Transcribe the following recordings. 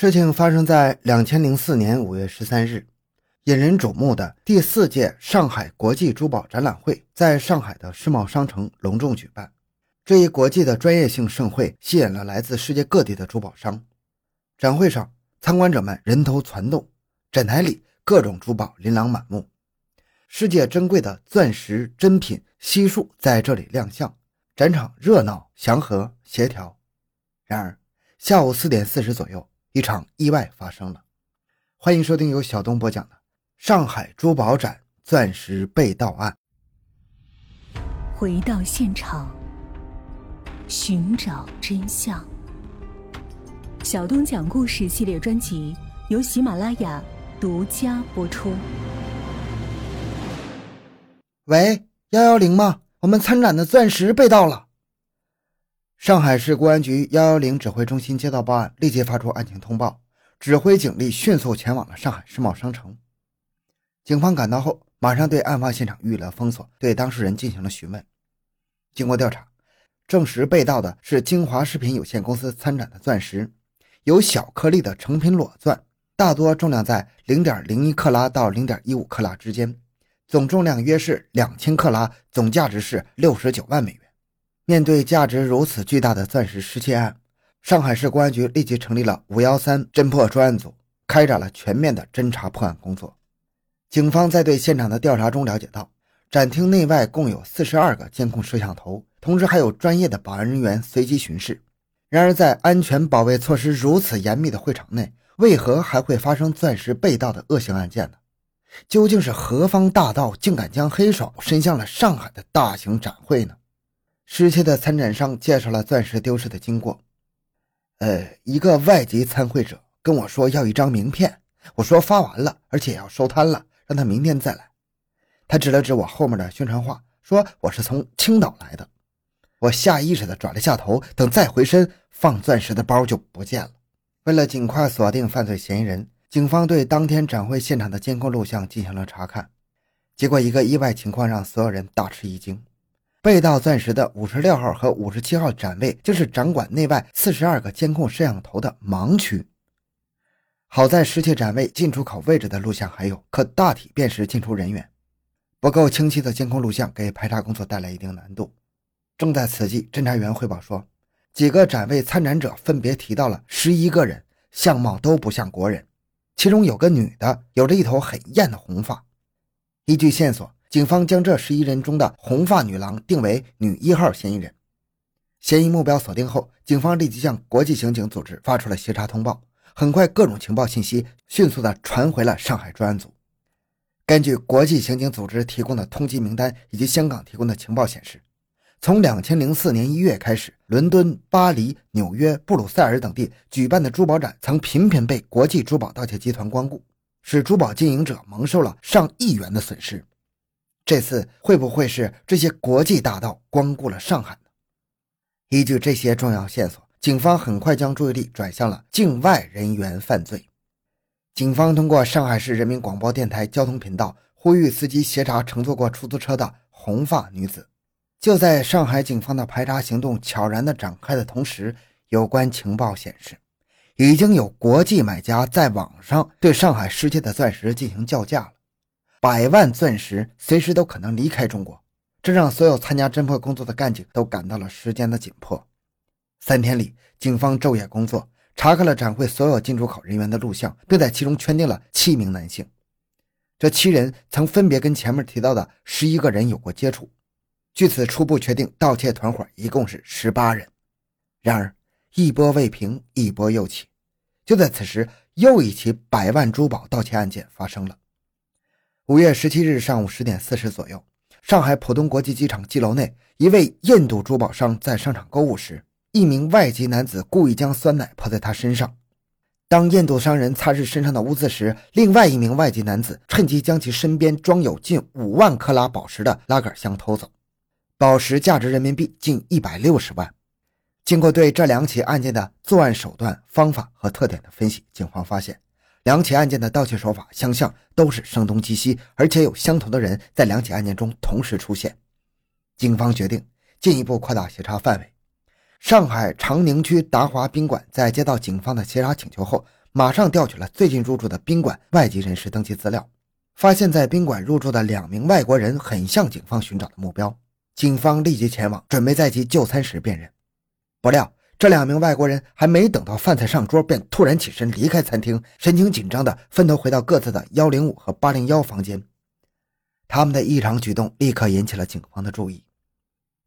事情发生在两千零四年五月十三日，引人瞩目的第四届上海国际珠宝展览会在上海的世贸商城隆重举办。这一国际的专业性盛会吸引了来自世界各地的珠宝商。展会上，参观者们人头攒动，展台里各种珠宝琳琅满目，世界珍贵的钻石珍品悉数在这里亮相。展场热闹、祥和、协调。然而，下午四点四十左右，一场意外发生了。欢迎收听由小东播讲的《上海珠宝展钻石被盗案》。回到现场，寻找真相。小东讲故事系列专辑由喜马拉雅独家播出。喂，幺幺零吗？我们参展的钻石被盗了。上海市公安局幺幺零指挥中心接到报案，立即发出案情通报，指挥警力迅速前往了上海世贸商城。警方赶到后，马上对案发现场予以了封锁，对当事人进行了询问。经过调查，证实被盗的是京华饰品有限公司参展的钻石，有小颗粒的成品裸钻，大多重量在零点零一克拉到零点一五克拉之间。总重量约是两千克拉，总价值是六十九万美元。面对价值如此巨大的钻石失窃案，上海市公安局立即成立了“五幺三”侦破专案组，开展了全面的侦查破案工作。警方在对现场的调查中了解到，展厅内外共有四十二个监控摄像头，同时还有专业的保安人员随机巡视。然而，在安全保卫措施如此严密的会场内，为何还会发生钻石被盗的恶性案件呢？究竟是何方大盗，竟敢将黑手伸向了上海的大型展会呢？失窃的参展商介绍了钻石丢失的经过。呃，一个外籍参会者跟我说要一张名片，我说发完了，而且要收摊了，让他明天再来。他指了指我后面的宣传画，说我是从青岛来的。我下意识地转了下头，等再回身，放钻石的包就不见了。为了尽快锁定犯罪嫌疑人。警方对当天展会现场的监控录像进行了查看，结果一个意外情况让所有人大吃一惊：被盗钻石的五十六号和五十七号展位就是展馆内外四十二个监控摄像头的盲区。好在失窃展位进出口位置的录像还有，可大体辨识进出人员。不够清晰的监控录像给排查工作带来一定难度。正在此际，侦查员汇报说，几个展位参展者分别提到了十一个人，相貌都不像国人。其中有个女的，有着一头很艳的红发。依据线索，警方将这十一人中的红发女郎定为女一号嫌疑人。嫌疑目标锁定后，警方立即向国际刑警组织发出了协查通报。很快，各种情报信息迅速地传回了上海专案组。根据国际刑警组织提供的通缉名单以及香港提供的情报显示。从两千零四年一月开始，伦敦、巴黎、纽约、布鲁塞尔等地举办的珠宝展曾频频被国际珠宝盗窃集团光顾，使珠宝经营者蒙受了上亿元的损失。这次会不会是这些国际大盗光顾了上海呢？依据这些重要线索，警方很快将注意力转向了境外人员犯罪。警方通过上海市人民广播电台交通频道呼吁司机协查乘坐过出租车的红发女子。就在上海警方的排查行动悄然地展开的同时，有关情报显示，已经有国际买家在网上对上海失窃的钻石进行叫价了。百万钻石随时都可能离开中国，这让所有参加侦破工作的干警都感到了时间的紧迫。三天里，警方昼夜工作，查看了展会所有进出口人员的录像，并在其中圈定了七名男性。这七人曾分别跟前面提到的十一个人有过接触。据此初步确定，盗窃团伙一共是十八人。然而，一波未平，一波又起。就在此时，又一起百万珠宝盗窃案件发生了。五月十七日上午十点四十左右，上海浦东国际机场机楼内，一位印度珠宝商在商场购物时，一名外籍男子故意将酸奶泼在他身上。当印度商人擦拭身上的污渍时，另外一名外籍男子趁机将其身边装有近五万克拉宝石的拉杆箱偷走。宝石价值人民币近一百六十万。经过对这两起案件的作案手段、方法和特点的分析，警方发现，两起案件的盗窃手法相像，都是声东击西，而且有相同的人在两起案件中同时出现。警方决定进一步扩大协查范围。上海长宁区达华宾馆在接到警方的协查请求后，马上调取了最近入住的宾馆外籍人士登记资料，发现，在宾馆入住的两名外国人很像警方寻找的目标。警方立即前往，准备在其就餐时辨认。不料，这两名外国人还没等到饭菜上桌，便突然起身离开餐厅，神情紧张地分头回到各自的幺零五和八零幺房间。他们的异常举动立刻引起了警方的注意。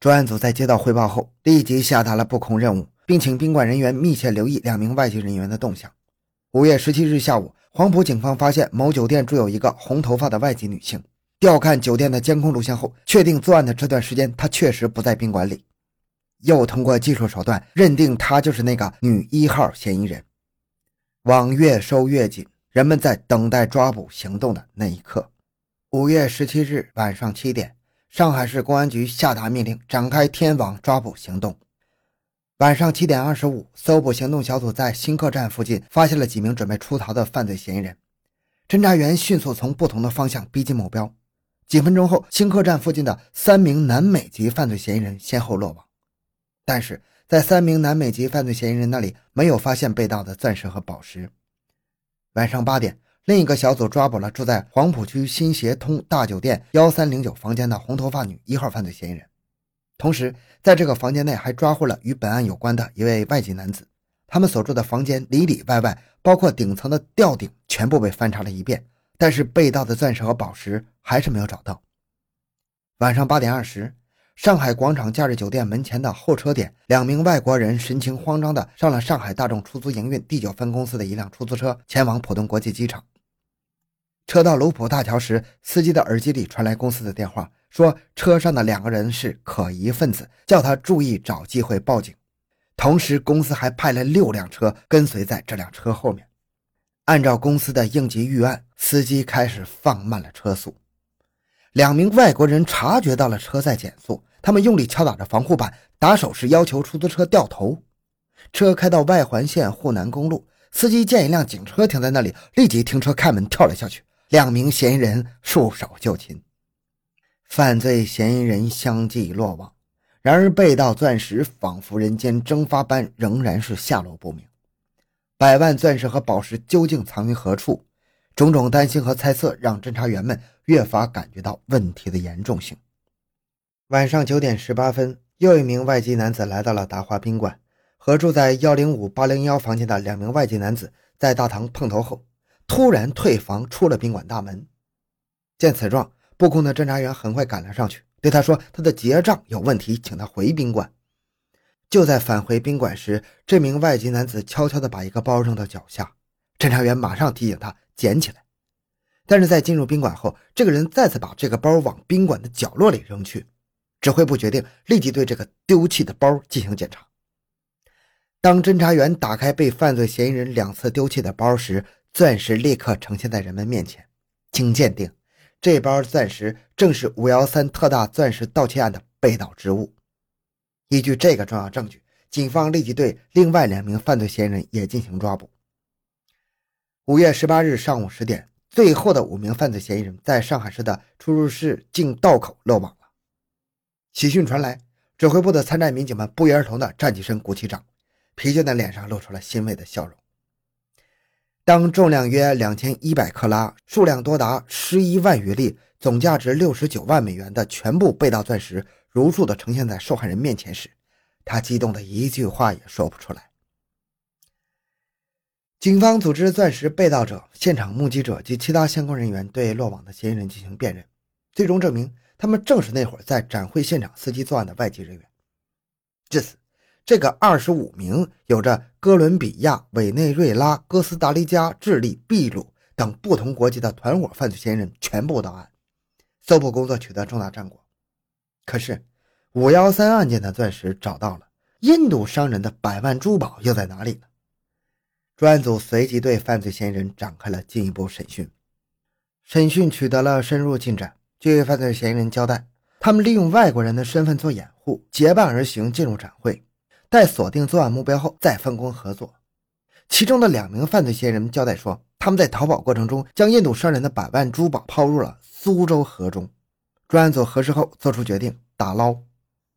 专案组在接到汇报后，立即下达了布控任务，并请宾馆人员密切留意两名外籍人员的动向。五月十七日下午，黄埔警方发现某酒店住有一个红头发的外籍女性。调看酒店的监控录像后，确定作案的这段时间她确实不在宾馆里。又通过技术手段认定她就是那个女一号嫌疑人。网越收越紧，人们在等待抓捕行动的那一刻。五月十七日晚上七点，上海市公安局下达命令，展开天网抓捕行动。晚上七点二十五，搜捕行动小组在新客站附近发现了几名准备出逃的犯罪嫌疑人。侦查员迅速从不同的方向逼近目标。几分钟后，新客站附近的三名南美籍犯罪嫌疑人先后落网。但是在三名南美籍犯罪嫌疑人那里没有发现被盗的钻石和宝石。晚上八点，另一个小组抓捕了住在黄浦区新协通大酒店幺三零九房间的红头发女一号犯罪嫌疑人。同时，在这个房间内还抓获了与本案有关的一位外籍男子。他们所住的房间里里外外，包括顶层的吊顶，全部被翻查了一遍，但是被盗的钻石和宝石还是没有找到。晚上八点二十，上海广场假日酒店门前的候车点，两名外国人神情慌张地上了上海大众出租营运第九分公司的一辆出租车，前往浦东国际机场。车到卢浦大桥时，司机的耳机里传来公司的电话。说车上的两个人是可疑分子，叫他注意找机会报警。同时，公司还派了六辆车跟随在这辆车后面。按照公司的应急预案，司机开始放慢了车速。两名外国人察觉到了车在减速，他们用力敲打着防护板，打手势要求出租车掉头。车开到外环线沪南公路，司机见一辆警车停在那里，立即停车开门跳了下去。两名嫌疑人束手就擒。犯罪嫌疑人相继落网，然而被盗钻石仿佛人间蒸发般，仍然是下落不明。百万钻石和宝石究竟藏于何处？种种担心和猜测让侦查员们越发感觉到问题的严重性。晚上九点十八分，又一名外籍男子来到了达华宾馆，和住在幺零五八零幺房间的两名外籍男子在大堂碰头后，突然退房出了宾馆大门。见此状。布控的侦查员很快赶了上去，对他说：“他的结账有问题，请他回宾馆。”就在返回宾馆时，这名外籍男子悄悄地把一个包扔到脚下，侦查员马上提醒他捡起来。但是在进入宾馆后，这个人再次把这个包往宾馆的角落里扔去。指挥部决定立即对这个丢弃的包进行检查。当侦查员打开被犯罪嫌疑人两次丢弃的包时，钻石立刻呈现在人们面前，经鉴定。这包钻石正是五幺三特大钻石盗窃案的被盗之物。依据这个重要证据，警方立即对另外两名犯罪嫌疑人也进行抓捕。五月十八日上午十点，最后的五名犯罪嫌疑人在上海市的出入室进道口落网。喜讯传来，指挥部的参战民警们不约而同地站起身，鼓起掌，疲倦的脸上露出了欣慰的笑容。当重量约两千一百克拉、数量多达十一万余粒、总价值六十九万美元的全部被盗钻石如数的呈现在受害人面前时，他激动的一句话也说不出来。警方组织钻石被盗者、现场目击者及其他相关人员对落网的嫌疑人进行辨认，最终证明他们正是那会儿在展会现场伺机作案的外籍人员。至此。这个二十五名有着哥伦比亚、委内瑞拉、哥斯达黎加、智利、秘鲁等不同国籍的团伙犯罪嫌疑人全部到案，搜捕工作取得重大战果。可是，五幺三案件的钻石找到了，印度商人的百万珠宝又在哪里呢？专案组随即对犯罪嫌疑人展开了进一步审讯，审讯取得了深入进展。据犯罪嫌疑人交代，他们利用外国人的身份做掩护，结伴而行进入展会。待锁定作案目标后，再分工合作。其中的两名犯罪嫌疑人交代说，他们在逃跑过程中将印度商人的百万珠宝抛入了苏州河中。专案组核实后作出决定：打捞。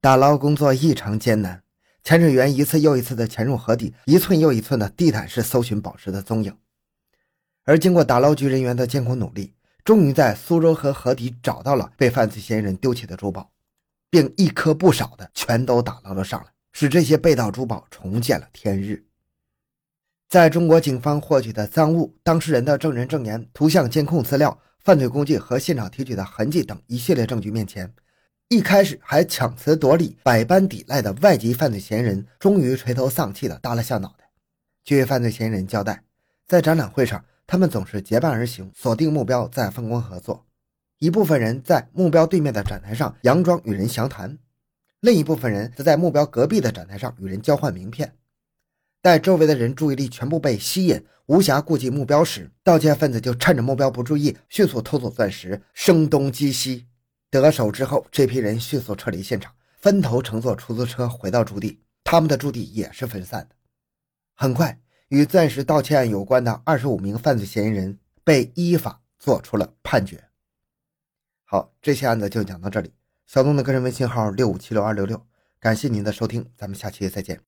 打捞工作异常艰难，潜水员一次又一次的潜入河底，一寸又一寸的地毯式搜寻宝石的踪影。而经过打捞局人员的艰苦努力，终于在苏州河河底找到了被犯罪嫌疑人丢弃的珠宝，并一颗不少的全都打捞了上来，使这些被盗珠宝重见了天日。在中国警方获取的赃物、当事人的证人证言、图像监控资料、犯罪工具和现场提取的痕迹等一系列证据面前，一开始还强词夺理、百般抵赖的外籍犯罪嫌疑人，终于垂头丧气地耷拉下脑袋。据犯罪嫌疑人交代，在展览会上。他们总是结伴而行，锁定目标，再分工合作。一部分人在目标对面的展台上佯装与人详谈，另一部分人则在目标隔壁的展台上与人交换名片。待周围的人注意力全部被吸引，无暇顾及目标时，盗窃分子就趁着目标不注意，迅速偷走钻石，声东击西。得手之后，这批人迅速撤离现场，分头乘坐出租车回到驻地。他们的驻地也是分散的。很快。与钻石盗窃案有关的二十五名犯罪嫌疑人被依法作出了判决。好，这期案子就讲到这里。小东的个人微信号六五七六二六六，感谢您的收听，咱们下期再见。